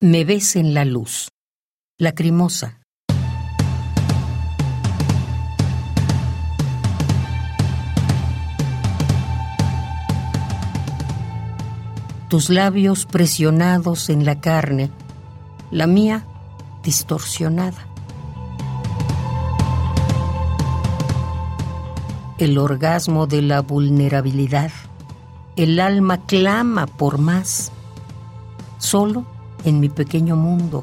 Me ves en la luz. Lacrimosa. Tus labios presionados en la carne, la mía distorsionada. El orgasmo de la vulnerabilidad. El alma clama por más. Solo en mi pequeño mundo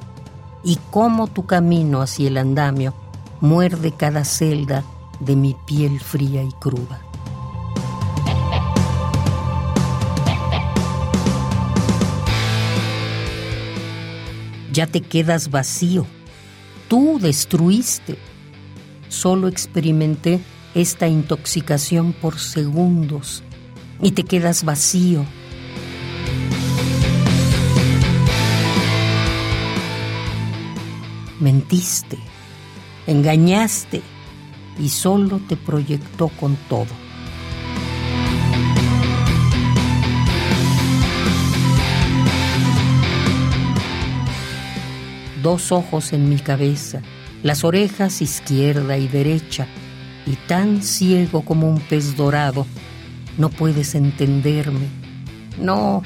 y cómo tu camino hacia el andamio muerde cada celda de mi piel fría y cruda. Ya te quedas vacío. Tú destruiste. Solo experimenté esta intoxicación por segundos y te quedas vacío mentiste, engañaste y solo te proyectó con todo. Dos ojos en mi cabeza, las orejas izquierda y derecha, y tan ciego como un pez dorado, no puedes entenderme. No,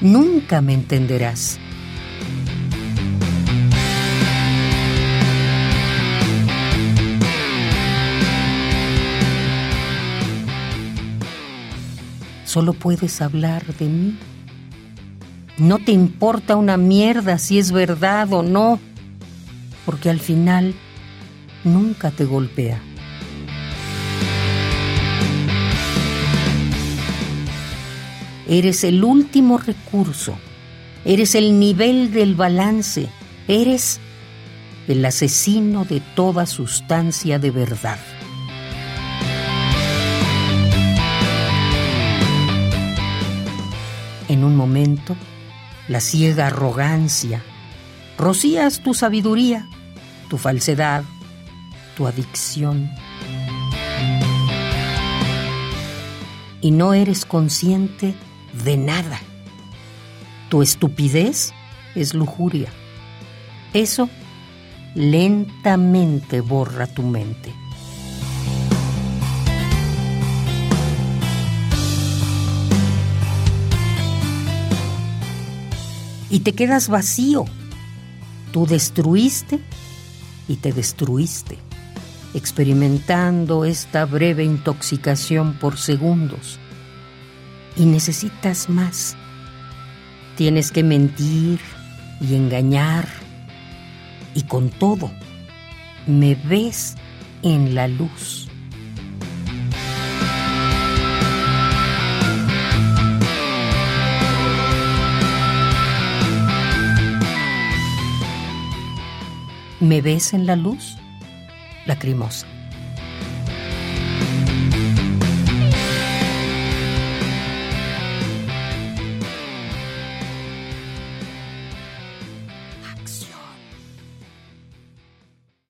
nunca me entenderás. Solo puedes hablar de mí. No te importa una mierda si es verdad o no, porque al final nunca te golpea. Eres el último recurso, eres el nivel del balance, eres el asesino de toda sustancia de verdad. La ciega arrogancia, rocías tu sabiduría, tu falsedad, tu adicción. Y no eres consciente de nada. Tu estupidez es lujuria. Eso lentamente borra tu mente. Y te quedas vacío. Tú destruiste y te destruiste, experimentando esta breve intoxicación por segundos. Y necesitas más. Tienes que mentir y engañar. Y con todo, me ves en la luz. ¿Me ves en la luz? Lacrimosa.